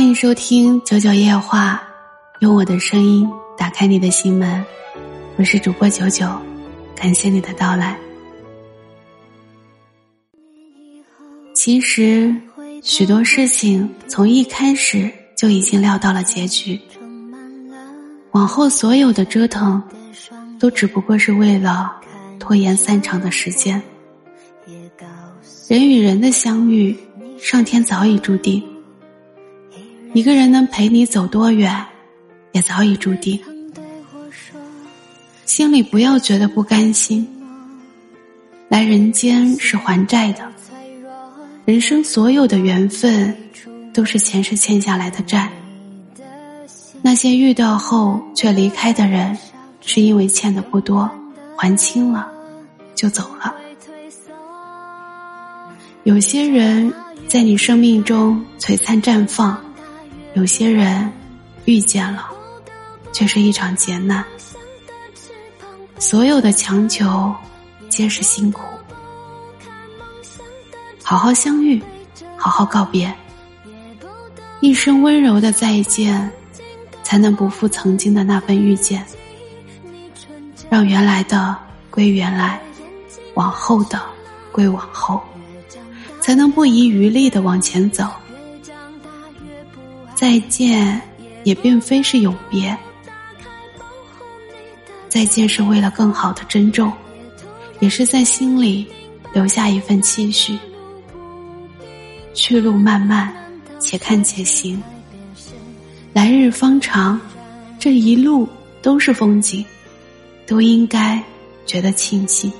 欢迎收听九九夜话，用我的声音打开你的心门。我是主播九九，感谢你的到来。其实，许多事情从一开始就已经料到了结局，往后所有的折腾，都只不过是为了拖延散场的时间。人与人的相遇，上天早已注定。一个人能陪你走多远，也早已注定。心里不要觉得不甘心。来人间是还债的，人生所有的缘分，都是前世欠下来的债。那些遇到后却离开的人，是因为欠的不多，还清了，就走了。有些人在你生命中璀璨绽放。有些人遇见了，却是一场劫难。所有的强求皆是辛苦。好好相遇，好好告别，一声温柔的再见，才能不负曾经的那份遇见。让原来的归原来，往后的归往后，才能不遗余力的往前走。再见，也并非是永别。再见是为了更好的珍重，也是在心里留下一份期许。去路漫漫，且看且行。来日方长，这一路都是风景，都应该觉得庆幸。